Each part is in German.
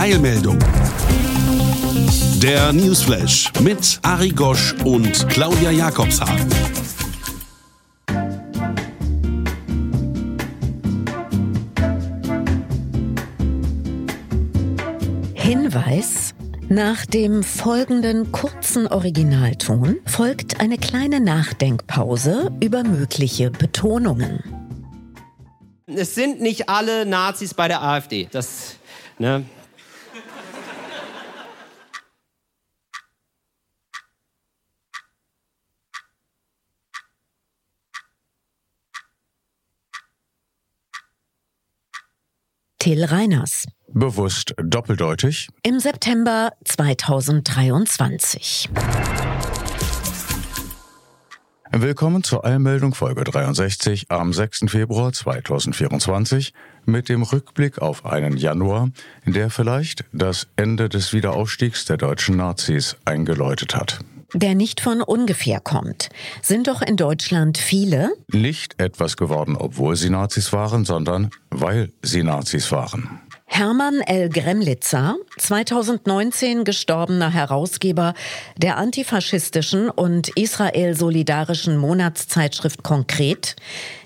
Eilmeldung. Der Newsflash mit Ari Gosch und Claudia Jakobshagen. Hinweis. Nach dem folgenden kurzen Originalton folgt eine kleine Nachdenkpause über mögliche Betonungen. Es sind nicht alle Nazis bei der AfD. Das, ne? Till Reiners. Bewusst doppeldeutig. Im September 2023. Willkommen zur Eilmeldung Folge 63 am 6. Februar 2024 mit dem Rückblick auf einen Januar, der vielleicht das Ende des Wiederaufstiegs der deutschen Nazis eingeläutet hat. Der nicht von ungefähr kommt. Sind doch in Deutschland viele, Nicht etwas geworden, obwohl sie Nazis waren, sondern weil sie Nazis waren. Hermann L. Gremlitzer, 2019 gestorbener Herausgeber der antifaschistischen und Israel-solidarischen Monatszeitschrift Konkret,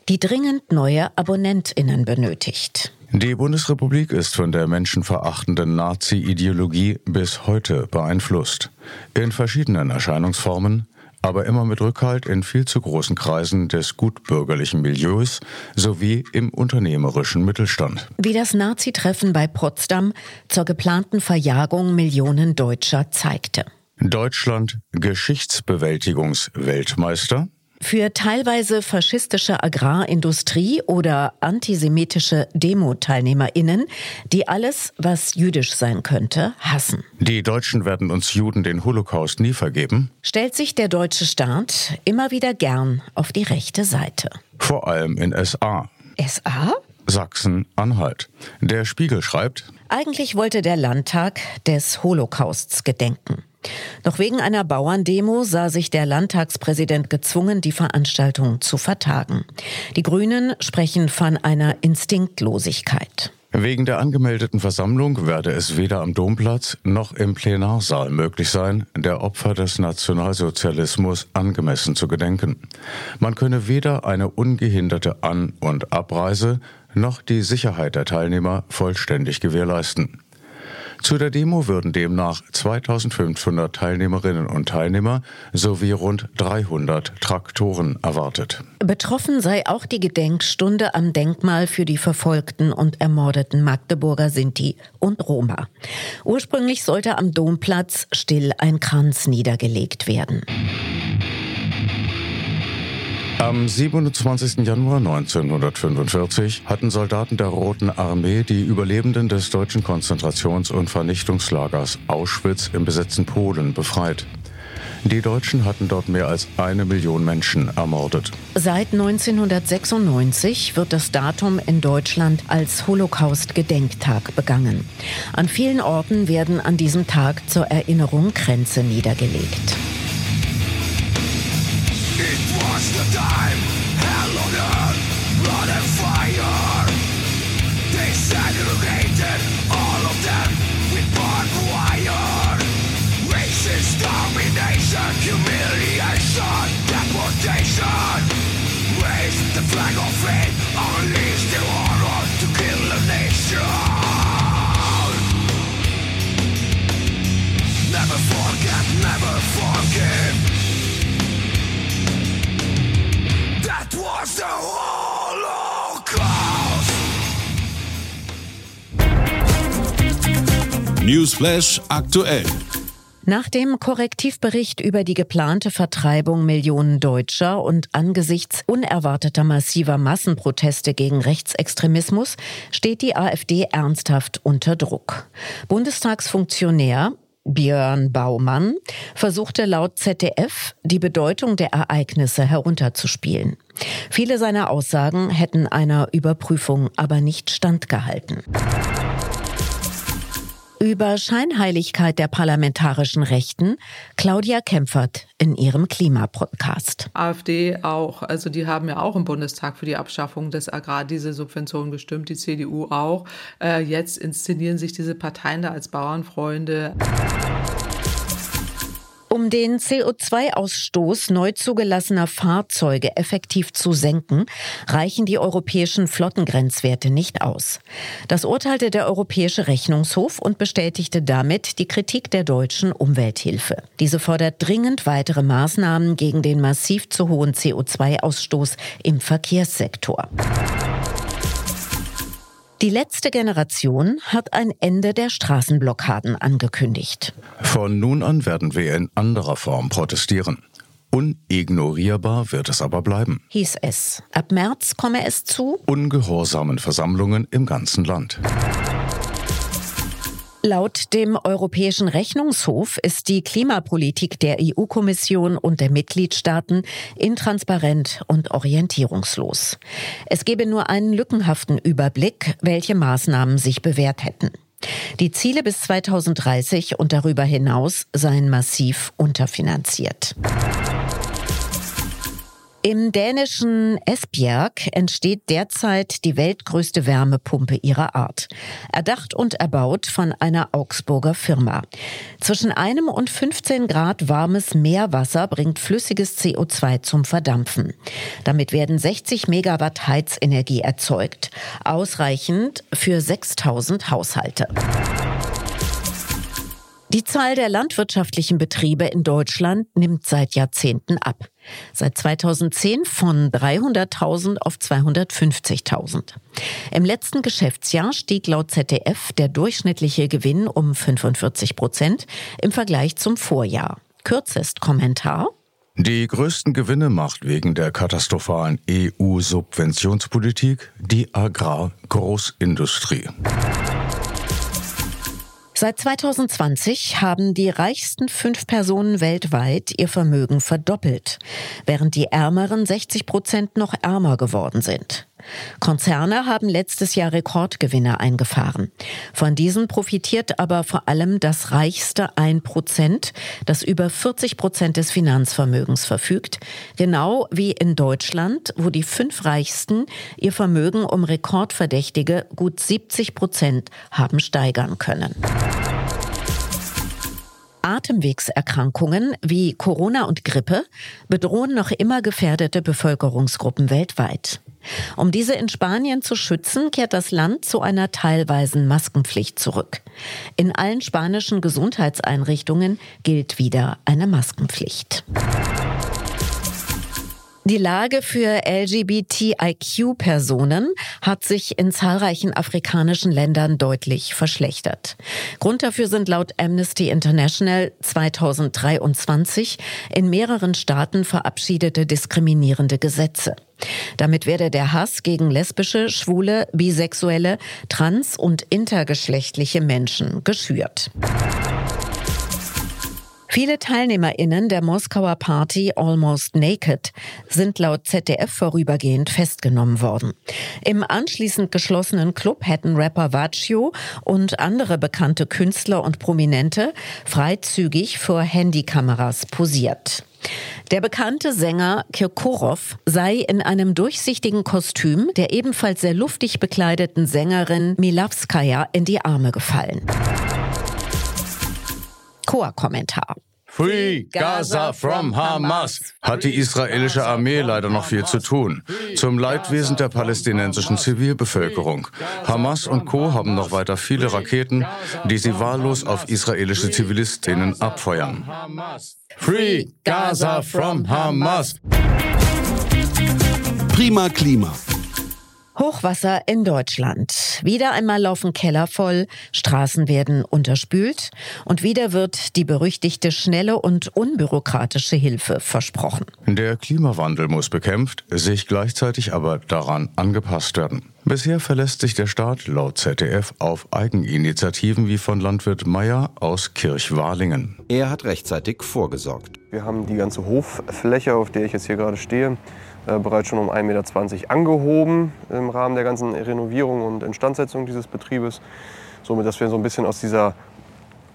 die dringend neue AbonnentInnen benötigt. Die Bundesrepublik ist von der menschenverachtenden Nazi-Ideologie bis heute beeinflusst. In verschiedenen Erscheinungsformen, aber immer mit Rückhalt in viel zu großen Kreisen des gutbürgerlichen Milieus sowie im unternehmerischen Mittelstand. Wie das Nazi-Treffen bei Potsdam zur geplanten Verjagung Millionen Deutscher zeigte. Deutschland Geschichtsbewältigungsweltmeister. Für teilweise faschistische Agrarindustrie oder antisemitische Demo-TeilnehmerInnen, die alles, was jüdisch sein könnte, hassen. Die Deutschen werden uns Juden den Holocaust nie vergeben. Stellt sich der deutsche Staat immer wieder gern auf die rechte Seite. Vor allem in SA. SA? Sachsen-Anhalt. Der Spiegel schreibt, Eigentlich wollte der Landtag des Holocausts gedenken. Doch wegen einer Bauerndemo sah sich der Landtagspräsident gezwungen, die Veranstaltung zu vertagen. Die Grünen sprechen von einer Instinktlosigkeit. Wegen der angemeldeten Versammlung werde es weder am Domplatz noch im Plenarsaal möglich sein, der Opfer des Nationalsozialismus angemessen zu gedenken. Man könne weder eine ungehinderte An- und Abreise noch die Sicherheit der Teilnehmer vollständig gewährleisten. Zu der Demo würden demnach 2500 Teilnehmerinnen und Teilnehmer sowie rund 300 Traktoren erwartet. Betroffen sei auch die Gedenkstunde am Denkmal für die verfolgten und ermordeten Magdeburger Sinti und Roma. Ursprünglich sollte am Domplatz still ein Kranz niedergelegt werden. Am 27. Januar 1945 hatten Soldaten der Roten Armee die Überlebenden des deutschen Konzentrations- und Vernichtungslagers Auschwitz im besetzten Polen befreit. Die Deutschen hatten dort mehr als eine Million Menschen ermordet. Seit 1996 wird das Datum in Deutschland als Holocaust-Gedenktag begangen. An vielen Orten werden an diesem Tag zur Erinnerung Kränze niedergelegt. What's the time? Hell on earth, blood and fire. They said Newsflash aktuell. Nach dem Korrektivbericht über die geplante Vertreibung Millionen Deutscher und angesichts unerwarteter massiver Massenproteste gegen Rechtsextremismus steht die AfD ernsthaft unter Druck. Bundestagsfunktionär Björn Baumann versuchte laut ZDF die Bedeutung der Ereignisse herunterzuspielen. Viele seiner Aussagen hätten einer Überprüfung aber nicht standgehalten über Scheinheiligkeit der parlamentarischen Rechten Claudia Kempfert in ihrem Klimapodcast. AfD auch, also die haben ja auch im Bundestag für die Abschaffung des Agrardieselsubventionen gestimmt, die CDU auch. Äh, jetzt inszenieren sich diese Parteien da als Bauernfreunde. Um den CO2-Ausstoß neu zugelassener Fahrzeuge effektiv zu senken, reichen die europäischen Flottengrenzwerte nicht aus. Das urteilte der Europäische Rechnungshof und bestätigte damit die Kritik der deutschen Umwelthilfe. Diese fordert dringend weitere Maßnahmen gegen den massiv zu hohen CO2-Ausstoß im Verkehrssektor. Die letzte Generation hat ein Ende der Straßenblockaden angekündigt. Von nun an werden wir in anderer Form protestieren. Unignorierbar wird es aber bleiben. Hieß es. Ab März komme es zu ungehorsamen Versammlungen im ganzen Land. Laut dem Europäischen Rechnungshof ist die Klimapolitik der EU-Kommission und der Mitgliedstaaten intransparent und orientierungslos. Es gebe nur einen lückenhaften Überblick, welche Maßnahmen sich bewährt hätten. Die Ziele bis 2030 und darüber hinaus seien massiv unterfinanziert. Im dänischen Esbjerg entsteht derzeit die weltgrößte Wärmepumpe ihrer Art. Erdacht und erbaut von einer Augsburger Firma. Zwischen einem und 15 Grad warmes Meerwasser bringt flüssiges CO2 zum Verdampfen. Damit werden 60 Megawatt Heizenergie erzeugt. Ausreichend für 6000 Haushalte. Die Zahl der landwirtschaftlichen Betriebe in Deutschland nimmt seit Jahrzehnten ab. Seit 2010 von 300.000 auf 250.000. Im letzten Geschäftsjahr stieg laut ZDF der durchschnittliche Gewinn um 45 Prozent im Vergleich zum Vorjahr. Kürzest Kommentar. Die größten Gewinne macht wegen der katastrophalen EU-Subventionspolitik die Agrargroßindustrie. Seit 2020 haben die reichsten fünf Personen weltweit ihr Vermögen verdoppelt, während die ärmeren 60 Prozent noch ärmer geworden sind. Konzerne haben letztes Jahr Rekordgewinne eingefahren. Von diesen profitiert aber vor allem das reichste 1 Prozent, das über 40 Prozent des Finanzvermögens verfügt, genau wie in Deutschland, wo die fünf Reichsten ihr Vermögen um rekordverdächtige gut 70 Prozent haben steigern können. Atemwegserkrankungen wie Corona und Grippe bedrohen noch immer gefährdete Bevölkerungsgruppen weltweit. Um diese in Spanien zu schützen, kehrt das Land zu einer teilweisen Maskenpflicht zurück. In allen spanischen Gesundheitseinrichtungen gilt wieder eine Maskenpflicht. Die Lage für LGBTIQ-Personen hat sich in zahlreichen afrikanischen Ländern deutlich verschlechtert. Grund dafür sind laut Amnesty International 2023 in mehreren Staaten verabschiedete diskriminierende Gesetze. Damit werde der Hass gegen lesbische, schwule, bisexuelle, trans- und intergeschlechtliche Menschen geschürt. Viele TeilnehmerInnen der Moskauer Party Almost Naked sind laut ZDF vorübergehend festgenommen worden. Im anschließend geschlossenen Club hätten Rapper Vaccio und andere bekannte Künstler und Prominente freizügig vor Handykameras posiert. Der bekannte Sänger Kirkorov sei in einem durchsichtigen Kostüm der ebenfalls sehr luftig bekleideten Sängerin Milavskaya in die Arme gefallen. Chor-Kommentar. Free Gaza from Hamas hat die israelische Armee leider noch viel zu tun. Zum Leidwesen der palästinensischen Zivilbevölkerung. Hamas und Co. haben noch weiter viele Raketen, die sie wahllos auf israelische Zivilistinnen abfeuern. Free Gaza from Hamas. Prima Klima. Hochwasser in Deutschland. Wieder einmal laufen Keller voll, Straßen werden unterspült und wieder wird die berüchtigte schnelle und unbürokratische Hilfe versprochen. Der Klimawandel muss bekämpft, sich gleichzeitig aber daran angepasst werden. Bisher verlässt sich der Staat laut ZDF auf Eigeninitiativen wie von Landwirt Meyer aus Kirchwalingen. Er hat rechtzeitig vorgesorgt. Wir haben die ganze Hoffläche, auf der ich jetzt hier gerade stehe, bereits schon um 1,20 Meter angehoben im Rahmen der ganzen Renovierung und Instandsetzung dieses Betriebes. Somit, dass wir so ein bisschen aus dieser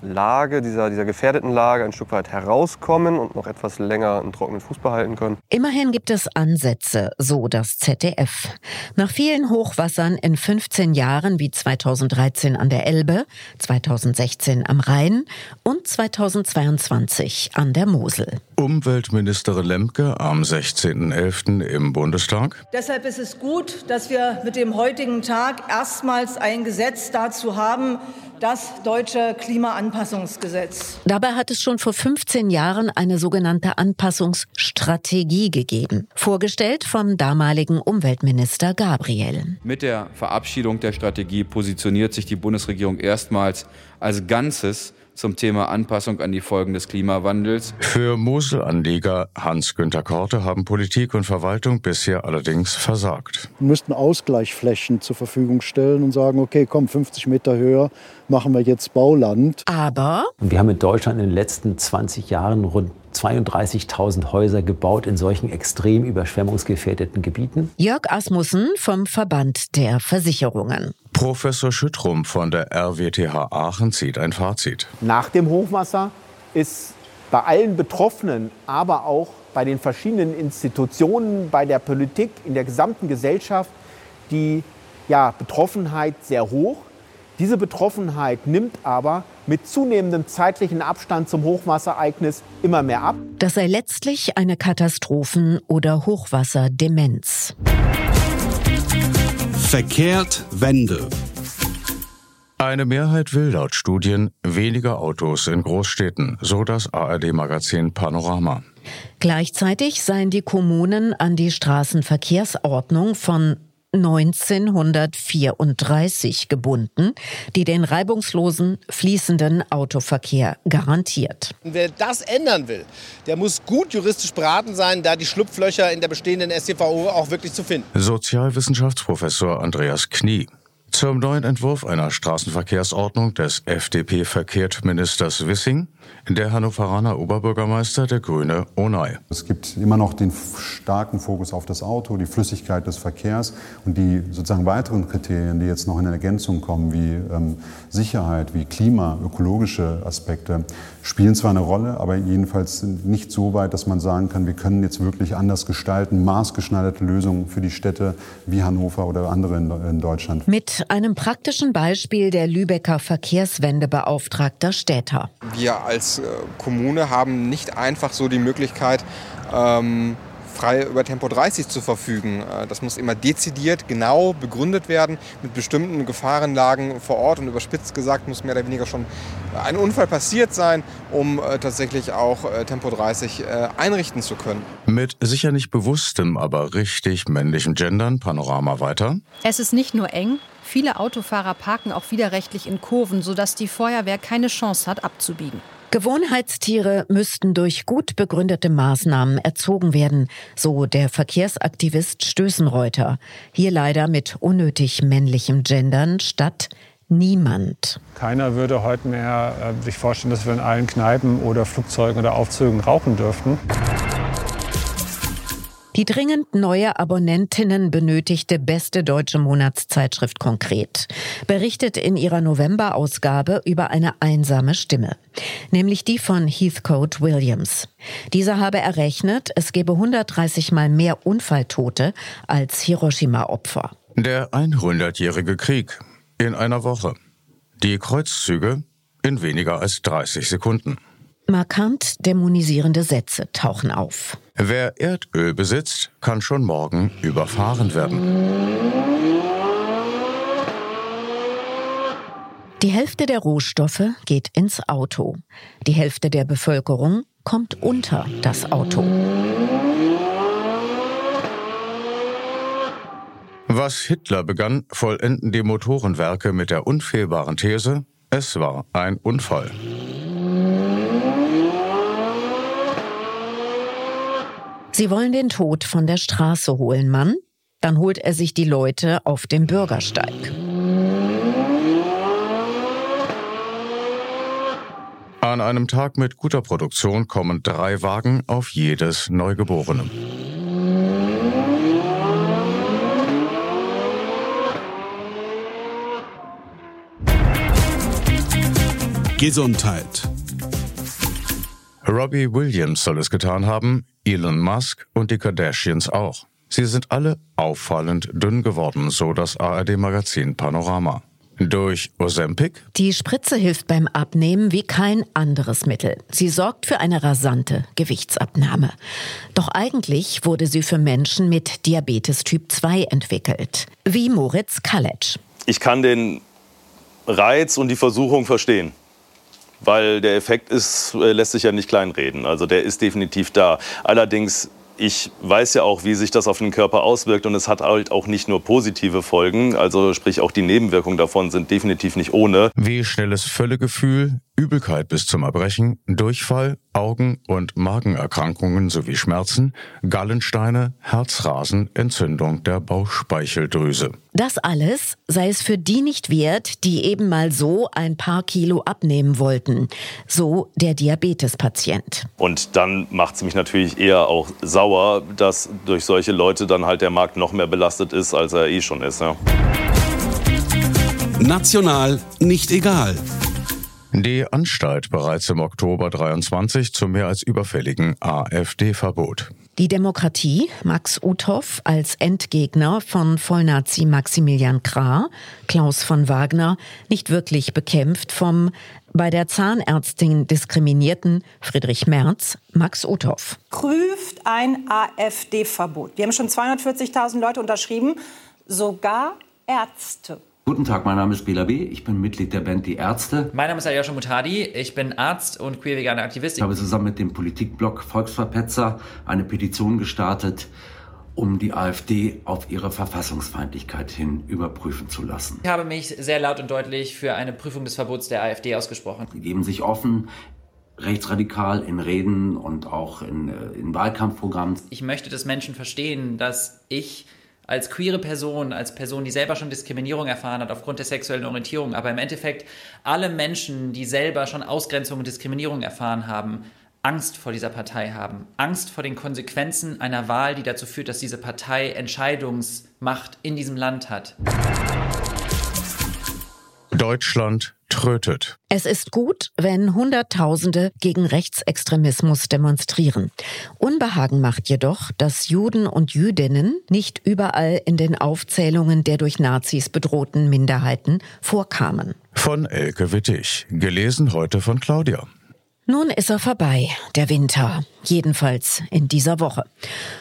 Lage, dieser, dieser gefährdeten Lage ein Stück weit herauskommen und noch etwas länger einen trockenen Fuß behalten können. Immerhin gibt es Ansätze, so das ZDF. Nach vielen Hochwassern in 15 Jahren wie 2013 an der Elbe, 2016 am Rhein und 2022 an der Mosel. Umweltministerin Lemke am 16.11. im Bundestag. Deshalb ist es gut, dass wir mit dem heutigen Tag erstmals ein Gesetz dazu haben, das deutsche Klimaanpassungsgesetz. Dabei hat es schon vor 15 Jahren eine sogenannte Anpassungsstrategie gegeben, vorgestellt vom damaligen Umweltminister Gabriel. Mit der Verabschiedung der Strategie positioniert sich die Bundesregierung erstmals als Ganzes zum Thema Anpassung an die Folgen des Klimawandels. Für Moselanleger Hans-Günter Korte haben Politik und Verwaltung bisher allerdings versagt. Wir müssten Ausgleichsflächen zur Verfügung stellen und sagen, okay, komm, 50 Meter höher machen wir jetzt Bauland. Aber wir haben in Deutschland in den letzten 20 Jahren rund 32.000 Häuser gebaut in solchen extrem überschwemmungsgefährdeten Gebieten. Jörg Asmussen vom Verband der Versicherungen. Professor Schüttrum von der RWTH Aachen zieht ein Fazit. Nach dem Hochwasser ist bei allen Betroffenen, aber auch bei den verschiedenen Institutionen, bei der Politik, in der gesamten Gesellschaft die ja, Betroffenheit sehr hoch. Diese Betroffenheit nimmt aber mit zunehmendem zeitlichen Abstand zum Hochwasserereignis immer mehr ab. Das sei letztlich eine Katastrophen- oder Hochwasserdemenz. Verkehrt Wende. Eine Mehrheit will laut Studien weniger Autos in Großstädten, so das ARD-Magazin Panorama. Gleichzeitig seien die Kommunen an die Straßenverkehrsordnung von 1934 gebunden, die den reibungslosen, fließenden Autoverkehr garantiert. Wer das ändern will, der muss gut juristisch beraten sein, da die Schlupflöcher in der bestehenden StVO auch wirklich zu finden. Sozialwissenschaftsprofessor Andreas Knie. Zum neuen Entwurf einer Straßenverkehrsordnung des FDP-Verkehrsministers Wissing, der Hannoveraner Oberbürgermeister der Grüne Onay. Es gibt immer noch den starken Fokus auf das Auto, die Flüssigkeit des Verkehrs und die sozusagen weiteren Kriterien, die jetzt noch in Ergänzung kommen, wie ähm, Sicherheit, wie Klima, ökologische Aspekte, spielen zwar eine Rolle, aber jedenfalls nicht so weit, dass man sagen kann, wir können jetzt wirklich anders gestalten, maßgeschneiderte Lösungen für die Städte wie Hannover oder andere in, in Deutschland. Mit einem praktischen Beispiel der Lübecker Verkehrswendebeauftragter Städter. Wir als äh, Kommune haben nicht einfach so die Möglichkeit, ähm, frei über Tempo 30 zu verfügen. Äh, das muss immer dezidiert, genau begründet werden mit bestimmten Gefahrenlagen vor Ort und überspitzt gesagt muss mehr oder weniger schon ein Unfall passiert sein, um äh, tatsächlich auch Tempo 30 einrichten zu können. Mit sicher nicht bewusstem, aber richtig männlichem Gendern Panorama weiter. Es ist nicht nur eng, viele Autofahrer parken auch widerrechtlich in Kurven, sodass die Feuerwehr keine Chance hat abzubiegen. Gewohnheitstiere müssten durch gut begründete Maßnahmen erzogen werden, so der Verkehrsaktivist Stößenreuter. Hier leider mit unnötig männlichem Gendern statt niemand. Keiner würde heute mehr äh, sich vorstellen, dass wir in allen Kneipen oder Flugzeugen oder Aufzügen rauchen dürften. Die dringend neue Abonnentinnen benötigte beste deutsche Monatszeitschrift konkret berichtet in ihrer November-Ausgabe über eine einsame Stimme, nämlich die von Heathcote Williams. Dieser habe errechnet, es gebe 130 mal mehr Unfalltote als Hiroshima-Opfer. Der 100-jährige Krieg in einer Woche. Die Kreuzzüge in weniger als 30 Sekunden. Markant dämonisierende Sätze tauchen auf. Wer Erdöl besitzt, kann schon morgen überfahren werden. Die Hälfte der Rohstoffe geht ins Auto. Die Hälfte der Bevölkerung kommt unter das Auto. Was Hitler begann, vollenden die Motorenwerke mit der unfehlbaren These, es war ein Unfall. Sie wollen den Tod von der Straße holen, Mann. Dann holt er sich die Leute auf dem Bürgersteig. An einem Tag mit guter Produktion kommen drei Wagen auf jedes Neugeborene. Gesundheit. Robbie Williams soll es getan haben, Elon Musk und die Kardashians auch. Sie sind alle auffallend dünn geworden, so das ARD-Magazin Panorama. Durch Ozempic? Die Spritze hilft beim Abnehmen wie kein anderes Mittel. Sie sorgt für eine rasante Gewichtsabnahme. Doch eigentlich wurde sie für Menschen mit Diabetes Typ 2 entwickelt. Wie Moritz Kaletsch. Ich kann den Reiz und die Versuchung verstehen. Weil der Effekt ist, äh, lässt sich ja nicht kleinreden. Also der ist definitiv da. Allerdings ich weiß ja auch, wie sich das auf den Körper auswirkt und es hat halt auch nicht nur positive Folgen, also sprich auch die Nebenwirkungen davon sind definitiv nicht ohne. Wie schnelles Völlegefühl, Übelkeit bis zum Erbrechen, Durchfall, Augen- und Magenerkrankungen sowie Schmerzen, Gallensteine, Herzrasen, Entzündung der Bauchspeicheldrüse. Das alles sei es für die nicht wert, die eben mal so ein paar Kilo abnehmen wollten. So der Diabetespatient. Und dann macht es mich natürlich eher auch sauer, dass durch solche Leute dann halt der Markt noch mehr belastet ist, als er eh schon ist. Ja. National nicht egal. Die Anstalt bereits im Oktober 23 zum mehr als überfälligen AfD-Verbot. Die Demokratie, Max Uthoff als Endgegner von Vollnazi Maximilian Krah, Klaus von Wagner, nicht wirklich bekämpft vom bei der Zahnärztin diskriminierten Friedrich Merz, Max Uthoff. Prüft ein AfD-Verbot. Wir haben schon 240.000 Leute unterschrieben, sogar Ärzte. Guten Tag, mein Name ist Bela B. Ich bin Mitglied der Band Die Ärzte. Mein Name ist Aljoscha Mutadi. Ich bin Arzt und queer-veganer Aktivist. Ich habe zusammen mit dem Politikblog Volksverpetzer eine Petition gestartet, um die AfD auf ihre Verfassungsfeindlichkeit hin überprüfen zu lassen. Ich habe mich sehr laut und deutlich für eine Prüfung des Verbots der AfD ausgesprochen. Sie geben sich offen rechtsradikal in Reden und auch in, äh, in Wahlkampfprogrammen. Ich möchte, dass Menschen verstehen, dass ich als queere Person, als Person, die selber schon Diskriminierung erfahren hat aufgrund der sexuellen Orientierung, aber im Endeffekt alle Menschen, die selber schon Ausgrenzung und Diskriminierung erfahren haben, Angst vor dieser Partei haben, Angst vor den Konsequenzen einer Wahl, die dazu führt, dass diese Partei Entscheidungsmacht in diesem Land hat. Deutschland trötet. Es ist gut, wenn Hunderttausende gegen Rechtsextremismus demonstrieren. Unbehagen macht jedoch, dass Juden und Jüdinnen nicht überall in den Aufzählungen der durch Nazis bedrohten Minderheiten vorkamen. Von Elke Wittig, gelesen heute von Claudia. Nun ist er vorbei, der Winter. Jedenfalls in dieser Woche.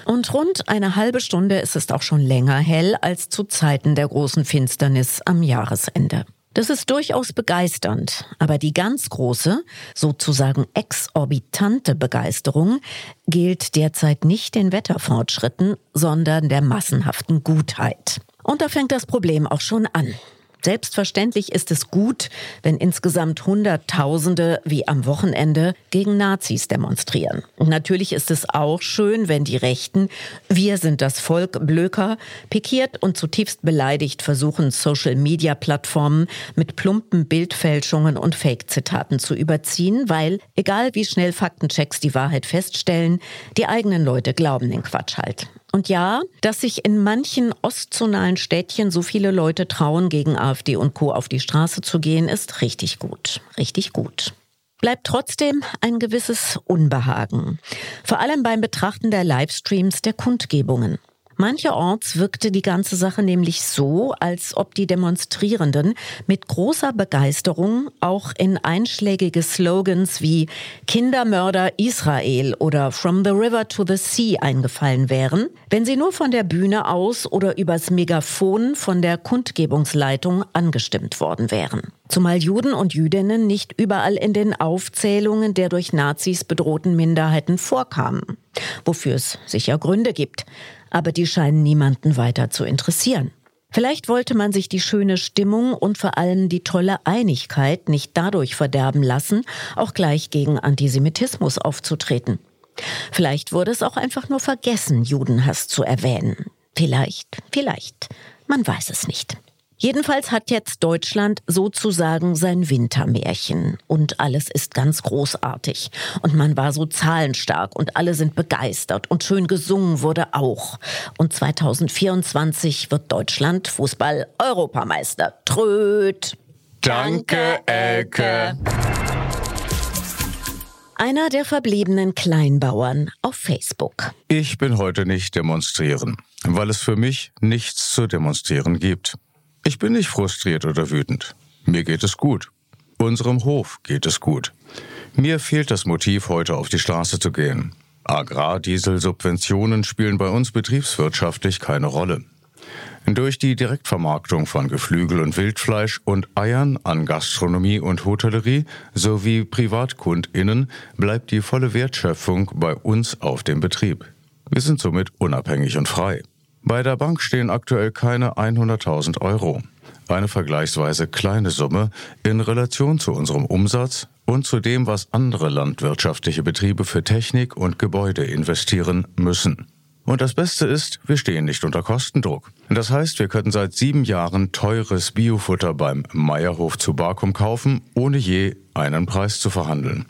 Und rund eine halbe Stunde ist es auch schon länger hell als zu Zeiten der großen Finsternis am Jahresende. Das ist durchaus begeisternd, aber die ganz große, sozusagen exorbitante Begeisterung gilt derzeit nicht den Wetterfortschritten, sondern der massenhaften Gutheit. Und da fängt das Problem auch schon an. Selbstverständlich ist es gut, wenn insgesamt Hunderttausende wie am Wochenende gegen Nazis demonstrieren. Und natürlich ist es auch schön, wenn die Rechten, wir sind das Volk, Blöker, pikiert und zutiefst beleidigt versuchen, Social-Media-Plattformen mit plumpen Bildfälschungen und Fake-Zitaten zu überziehen, weil, egal wie schnell Faktenchecks die Wahrheit feststellen, die eigenen Leute glauben den Quatsch halt. Und ja, dass sich in manchen ostzonalen Städtchen so viele Leute trauen, gegen AfD und Co. auf die Straße zu gehen, ist richtig gut. Richtig gut. Bleibt trotzdem ein gewisses Unbehagen. Vor allem beim Betrachten der Livestreams der Kundgebungen. Mancherorts wirkte die ganze Sache nämlich so, als ob die Demonstrierenden mit großer Begeisterung auch in einschlägige Slogans wie Kindermörder Israel oder From the River to the Sea eingefallen wären, wenn sie nur von der Bühne aus oder übers Megafon von der Kundgebungsleitung angestimmt worden wären. Zumal Juden und Jüdinnen nicht überall in den Aufzählungen der durch Nazis bedrohten Minderheiten vorkamen, wofür es sicher Gründe gibt aber die scheinen niemanden weiter zu interessieren. Vielleicht wollte man sich die schöne Stimmung und vor allem die tolle Einigkeit nicht dadurch verderben lassen, auch gleich gegen Antisemitismus aufzutreten. Vielleicht wurde es auch einfach nur vergessen, Judenhass zu erwähnen. Vielleicht, vielleicht. Man weiß es nicht. Jedenfalls hat jetzt Deutschland sozusagen sein Wintermärchen und alles ist ganz großartig und man war so zahlenstark und alle sind begeistert und schön gesungen wurde auch. Und 2024 wird Deutschland Fußball Europameister. Tröd. Danke, Elke. Einer der verbliebenen Kleinbauern auf Facebook. Ich bin heute nicht demonstrieren, weil es für mich nichts zu demonstrieren gibt. Ich bin nicht frustriert oder wütend. Mir geht es gut. Unserem Hof geht es gut. Mir fehlt das Motiv, heute auf die Straße zu gehen. Agrardieselsubventionen spielen bei uns betriebswirtschaftlich keine Rolle. Durch die Direktvermarktung von Geflügel und Wildfleisch und Eiern an Gastronomie und Hotellerie sowie Privatkund'innen bleibt die volle Wertschöpfung bei uns auf dem Betrieb. Wir sind somit unabhängig und frei. Bei der Bank stehen aktuell keine 100.000 Euro. Eine vergleichsweise kleine Summe in Relation zu unserem Umsatz und zu dem, was andere landwirtschaftliche Betriebe für Technik und Gebäude investieren müssen. Und das Beste ist, wir stehen nicht unter Kostendruck. Das heißt, wir könnten seit sieben Jahren teures Biofutter beim Meierhof zu Barkum kaufen, ohne je einen Preis zu verhandeln.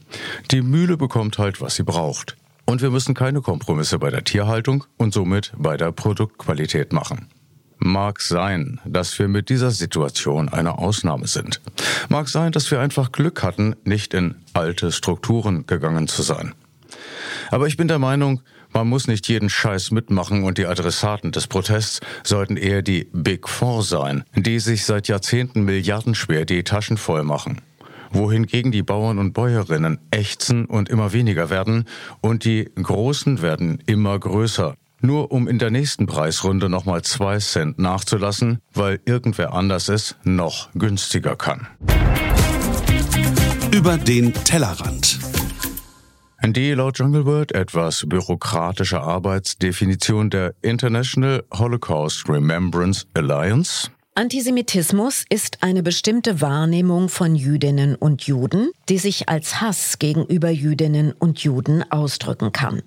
Die Mühle bekommt halt, was sie braucht. Und wir müssen keine Kompromisse bei der Tierhaltung und somit bei der Produktqualität machen. Mag sein, dass wir mit dieser Situation eine Ausnahme sind. Mag sein, dass wir einfach Glück hatten, nicht in alte Strukturen gegangen zu sein. Aber ich bin der Meinung, man muss nicht jeden Scheiß mitmachen und die Adressaten des Protests sollten eher die Big Four sein, die sich seit Jahrzehnten milliardenschwer die Taschen voll machen wohingegen die Bauern und Bäuerinnen ächzen und immer weniger werden und die Großen werden immer größer. Nur um in der nächsten Preisrunde nochmal zwei Cent nachzulassen, weil irgendwer anders es noch günstiger kann. Über den Tellerrand. Die laut Jungle World etwas bürokratische Arbeitsdefinition der International Holocaust Remembrance Alliance Antisemitismus ist eine bestimmte Wahrnehmung von Jüdinnen und Juden, die sich als Hass gegenüber Jüdinnen und Juden ausdrücken kann.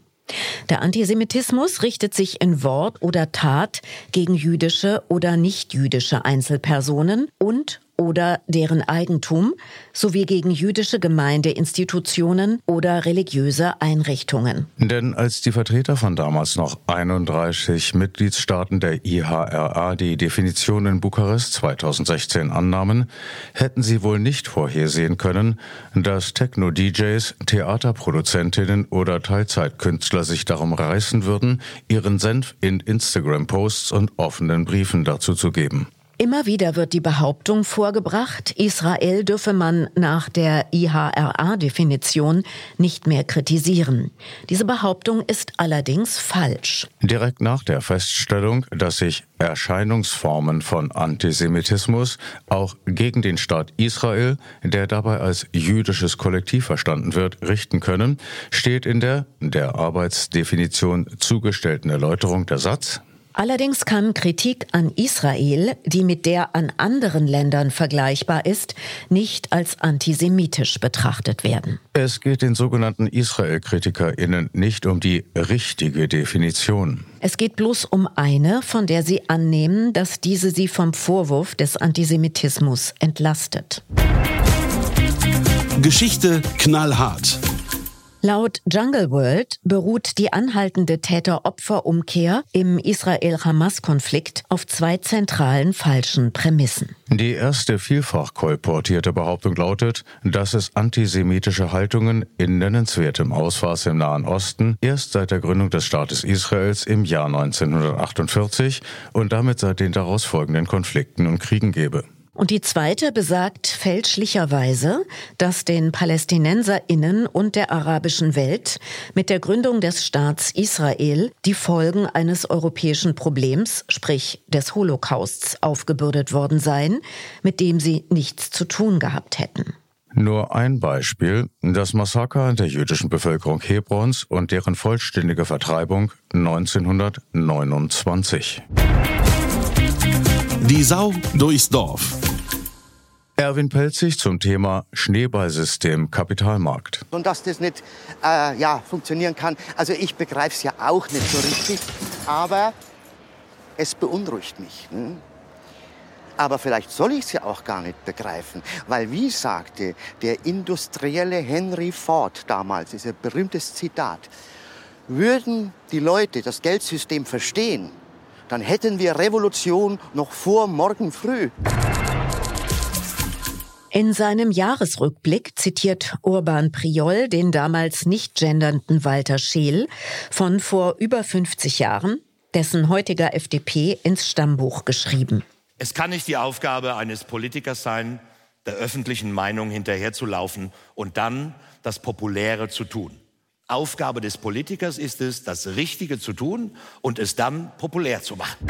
Der Antisemitismus richtet sich in Wort oder Tat gegen jüdische oder nichtjüdische Einzelpersonen und oder deren Eigentum sowie gegen jüdische Gemeindeinstitutionen oder religiöse Einrichtungen. Denn als die Vertreter von damals noch 31 Mitgliedstaaten der IHRA die Definition in Bukarest 2016 annahmen, hätten sie wohl nicht vorhersehen können, dass Techno-DJs, Theaterproduzentinnen oder Teilzeitkünstler sich darum reißen würden, ihren Senf in Instagram-Posts und offenen Briefen dazu zu geben. Immer wieder wird die Behauptung vorgebracht, Israel dürfe man nach der IHRA-Definition nicht mehr kritisieren. Diese Behauptung ist allerdings falsch. Direkt nach der Feststellung, dass sich Erscheinungsformen von Antisemitismus auch gegen den Staat Israel, der dabei als jüdisches Kollektiv verstanden wird, richten können, steht in der der Arbeitsdefinition zugestellten Erläuterung der Satz, Allerdings kann Kritik an Israel, die mit der an anderen Ländern vergleichbar ist, nicht als antisemitisch betrachtet werden. Es geht den sogenannten Israel-KritikerInnen nicht um die richtige Definition. Es geht bloß um eine, von der sie annehmen, dass diese sie vom Vorwurf des Antisemitismus entlastet. Geschichte knallhart. Laut Jungle World beruht die anhaltende Täter-Opfer-Umkehr im Israel-Hamas-Konflikt auf zwei zentralen falschen Prämissen. Die erste vielfach kolportierte Behauptung lautet, dass es antisemitische Haltungen in nennenswertem Ausmaß im Nahen Osten erst seit der Gründung des Staates Israels im Jahr 1948 und damit seit den daraus folgenden Konflikten und Kriegen gebe. Und die zweite besagt fälschlicherweise, dass den Palästinenserinnen und der arabischen Welt mit der Gründung des Staats Israel die Folgen eines europäischen Problems, sprich des Holocausts, aufgebürdet worden seien, mit dem sie nichts zu tun gehabt hätten. Nur ein Beispiel, das Massaker der jüdischen Bevölkerung Hebrons und deren vollständige Vertreibung 1929. Die Sau durchs Dorf. Erwin Pelzig zum Thema Schneeballsystem Kapitalmarkt. Und dass das nicht äh, ja, funktionieren kann, also ich begreife es ja auch nicht so richtig, aber es beunruhigt mich. Hm? Aber vielleicht soll ich es ja auch gar nicht begreifen, weil wie sagte der industrielle Henry Ford damals, ist ein berühmtes Zitat, würden die Leute das Geldsystem verstehen, dann hätten wir Revolution noch vor morgen früh. In seinem Jahresrückblick zitiert Urban Priol den damals nicht gendernden Walter Scheel von vor über 50 Jahren, dessen heutiger FDP ins Stammbuch geschrieben. Es kann nicht die Aufgabe eines Politikers sein, der öffentlichen Meinung hinterherzulaufen und dann das Populäre zu tun. Aufgabe des Politikers ist es, das Richtige zu tun und es dann populär zu machen.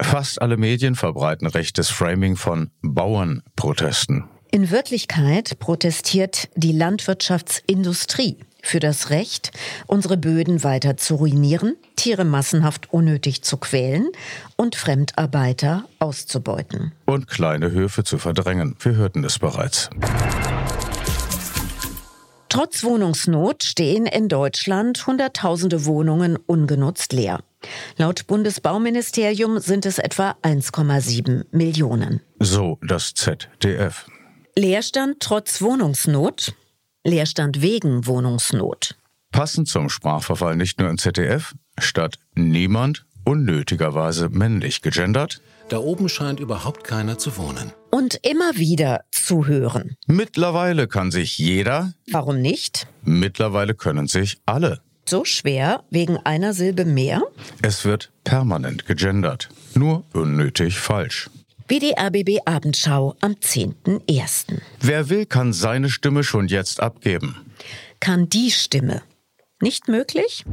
Fast alle Medien verbreiten rechtes Framing von Bauernprotesten. In Wirklichkeit protestiert die Landwirtschaftsindustrie für das Recht, unsere Böden weiter zu ruinieren, Tiere massenhaft unnötig zu quälen und Fremdarbeiter auszubeuten. Und kleine Höfe zu verdrängen. Wir hörten es bereits. Trotz Wohnungsnot stehen in Deutschland Hunderttausende Wohnungen ungenutzt leer. Laut Bundesbauministerium sind es etwa 1,7 Millionen. So das ZDF. Leerstand trotz Wohnungsnot? Leerstand wegen Wohnungsnot. Passend zum Sprachverfall nicht nur im ZDF, statt niemand unnötigerweise männlich gegendert. Da oben scheint überhaupt keiner zu wohnen. Und immer wieder zu hören. Mittlerweile kann sich jeder. Warum nicht? Mittlerweile können sich alle. So schwer wegen einer Silbe mehr? Es wird permanent gegendert. Nur unnötig falsch. Wie die RBB Abendschau am 10.01. Wer will, kann seine Stimme schon jetzt abgeben. Kann die Stimme. Nicht möglich?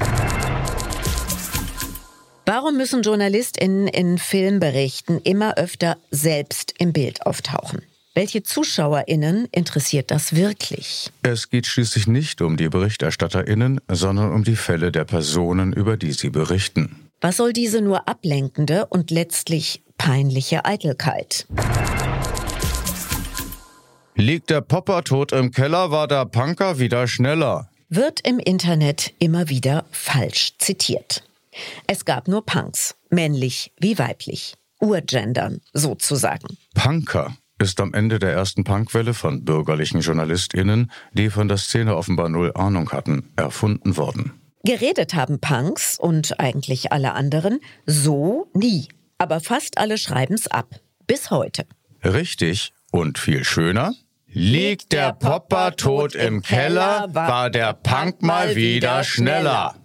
Warum müssen JournalistInnen in Filmberichten immer öfter selbst im Bild auftauchen? Welche ZuschauerInnen interessiert das wirklich? Es geht schließlich nicht um die BerichterstatterInnen, sondern um die Fälle der Personen, über die sie berichten. Was soll diese nur ablenkende und letztlich peinliche Eitelkeit? Liegt der Popper tot im Keller, war der Punker wieder schneller. Wird im Internet immer wieder falsch zitiert. Es gab nur Punks, männlich wie weiblich. Urgendern sozusagen. Punker ist am Ende der ersten Punkwelle von bürgerlichen JournalistInnen, die von der Szene offenbar null Ahnung hatten, erfunden worden. Geredet haben Punks und eigentlich alle anderen so nie. Aber fast alle schreiben's ab. Bis heute. Richtig und viel schöner. Liegt der Popper tot im Keller, war der Punk mal wieder schneller.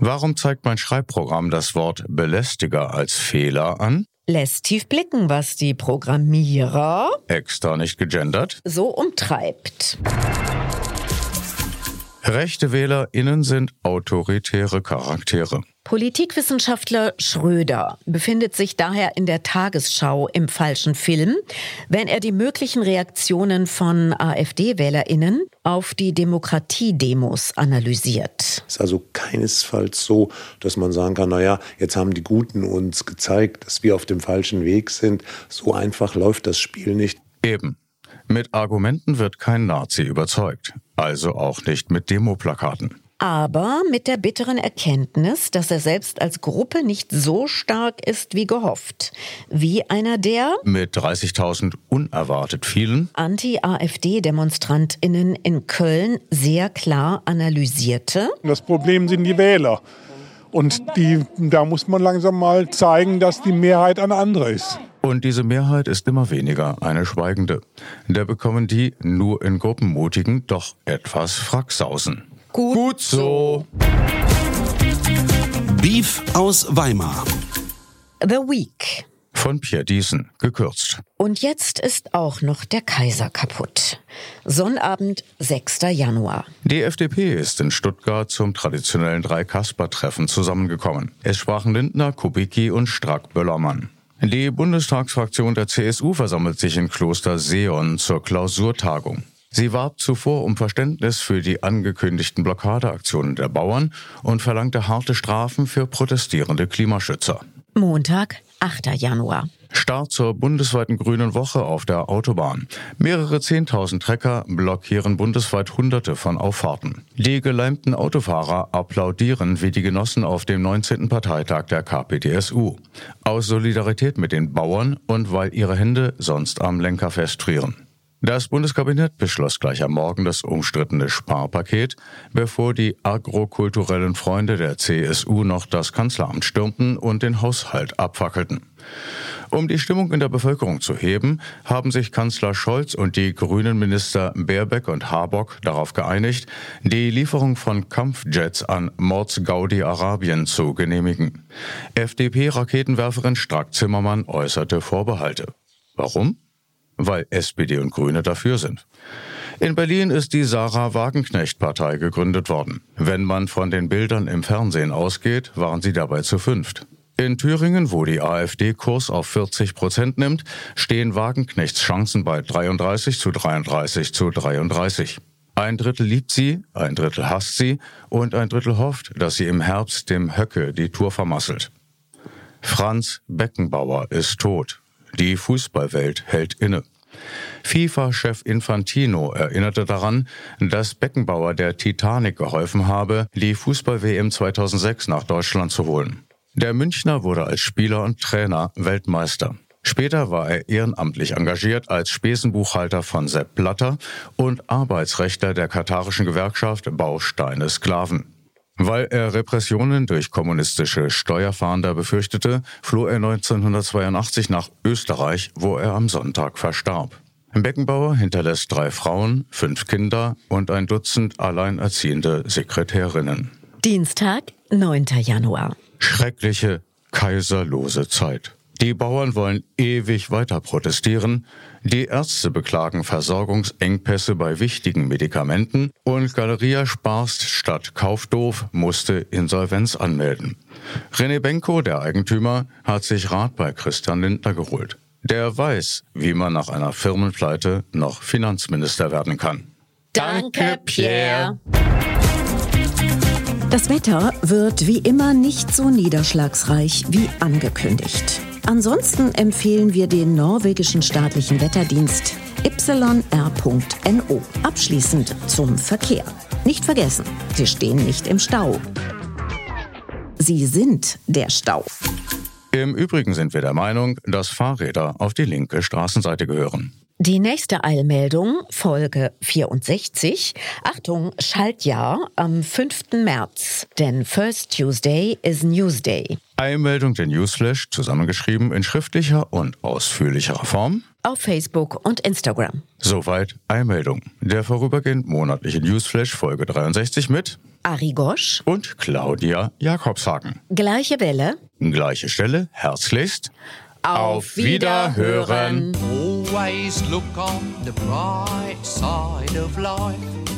Warum zeigt mein Schreibprogramm das Wort Belästiger als Fehler an? Lässt tief blicken, was die Programmierer Extra nicht gegendert. so umtreibt. Rechte WählerInnen sind autoritäre Charaktere. Politikwissenschaftler Schröder befindet sich daher in der Tagesschau im falschen Film, wenn er die möglichen Reaktionen von AfD-WählerInnen auf die Demokratiedemos analysiert. Es ist also keinesfalls so, dass man sagen kann, naja, jetzt haben die Guten uns gezeigt, dass wir auf dem falschen Weg sind. So einfach läuft das Spiel nicht. Eben. Mit Argumenten wird kein Nazi überzeugt. Also auch nicht mit Demoplakaten. Aber mit der bitteren Erkenntnis, dass er selbst als Gruppe nicht so stark ist wie gehofft. Wie einer der Mit 30.000 unerwartet vielen Anti-AfD-DemonstrantInnen in Köln sehr klar analysierte. Das Problem sind die Wähler. Und die, da muss man langsam mal zeigen, dass die Mehrheit eine andere ist. Und diese Mehrheit ist immer weniger eine schweigende. Da bekommen die nur in Gruppen mutigen doch etwas Fracksausen. Gut, Gut so. Beef aus Weimar. The Week. Von Pierre Diesen, gekürzt. Und jetzt ist auch noch der Kaiser kaputt. Sonnabend, 6. Januar. Die FDP ist in Stuttgart zum traditionellen Drei-Kasper-Treffen zusammengekommen. Es sprachen Lindner, Kubicki und Strack-Böllermann. Die Bundestagsfraktion der CSU versammelt sich in Kloster Seon zur Klausurtagung. Sie warb zuvor um Verständnis für die angekündigten Blockadeaktionen der Bauern und verlangte harte Strafen für protestierende Klimaschützer. Montag, 8. Januar. Start zur bundesweiten Grünen Woche auf der Autobahn. Mehrere Zehntausend Trecker blockieren bundesweit Hunderte von Auffahrten. Die geleimten Autofahrer applaudieren wie die Genossen auf dem 19. Parteitag der KPDSU. Aus Solidarität mit den Bauern und weil ihre Hände sonst am Lenker festfrieren. Das Bundeskabinett beschloss gleich am Morgen das umstrittene Sparpaket, bevor die agrokulturellen Freunde der CSU noch das Kanzleramt stürmten und den Haushalt abfackelten. Um die Stimmung in der Bevölkerung zu heben, haben sich Kanzler Scholz und die grünen Minister Baerbeck und Habock darauf geeinigt, die Lieferung von Kampfjets an Mords-Gaudi-Arabien zu genehmigen. FDP-Raketenwerferin Strack-Zimmermann äußerte Vorbehalte. Warum? Weil SPD und Grüne dafür sind. In Berlin ist die Sarah Wagenknecht-Partei gegründet worden. Wenn man von den Bildern im Fernsehen ausgeht, waren sie dabei zu fünft. In Thüringen, wo die AfD Kurs auf 40 Prozent nimmt, stehen Wagenknechts Chancen bei 33 zu 33 zu 33. Ein Drittel liebt sie, ein Drittel hasst sie und ein Drittel hofft, dass sie im Herbst dem Höcke die Tour vermasselt. Franz Beckenbauer ist tot. Die Fußballwelt hält inne. FIFA-Chef Infantino erinnerte daran, dass Beckenbauer der Titanic geholfen habe, die Fußball-WM 2006 nach Deutschland zu holen. Der Münchner wurde als Spieler und Trainer Weltmeister. Später war er ehrenamtlich engagiert als Spesenbuchhalter von Sepp Blatter und Arbeitsrechtler der katarischen Gewerkschaft Bausteine Sklaven. Weil er Repressionen durch kommunistische Steuerfahnder befürchtete, floh er 1982 nach Österreich, wo er am Sonntag verstarb. Beckenbauer hinterlässt drei Frauen, fünf Kinder und ein Dutzend alleinerziehende Sekretärinnen. Dienstag, 9. Januar. Schreckliche, kaiserlose Zeit. Die Bauern wollen ewig weiter protestieren, die Ärzte beklagen Versorgungsengpässe bei wichtigen Medikamenten und Galeria Sparst statt Kaufdoof musste Insolvenz anmelden. René Benko, der Eigentümer, hat sich Rat bei Christian Lindner geholt. Der weiß, wie man nach einer Firmenpleite noch Finanzminister werden kann. Danke, Pierre. Das Wetter wird wie immer nicht so niederschlagsreich wie angekündigt. Ansonsten empfehlen wir den norwegischen staatlichen Wetterdienst yr.no. Abschließend zum Verkehr. Nicht vergessen, Sie stehen nicht im Stau. Sie sind der Stau. Im Übrigen sind wir der Meinung, dass Fahrräder auf die linke Straßenseite gehören. Die nächste Eilmeldung, Folge 64. Achtung, Schaltjahr am 5. März. Denn First Tuesday is Newsday. Eilmeldung der Newsflash, zusammengeschrieben in schriftlicher und ausführlicherer Form. Auf Facebook und Instagram. Soweit Eilmeldung. Der vorübergehend monatliche Newsflash Folge 63 mit Ari Gosch und Claudia Jakobshagen. Gleiche Welle. Gleiche Stelle. Herzlichst. Auf Wiederhören. Always look on the bright side of life.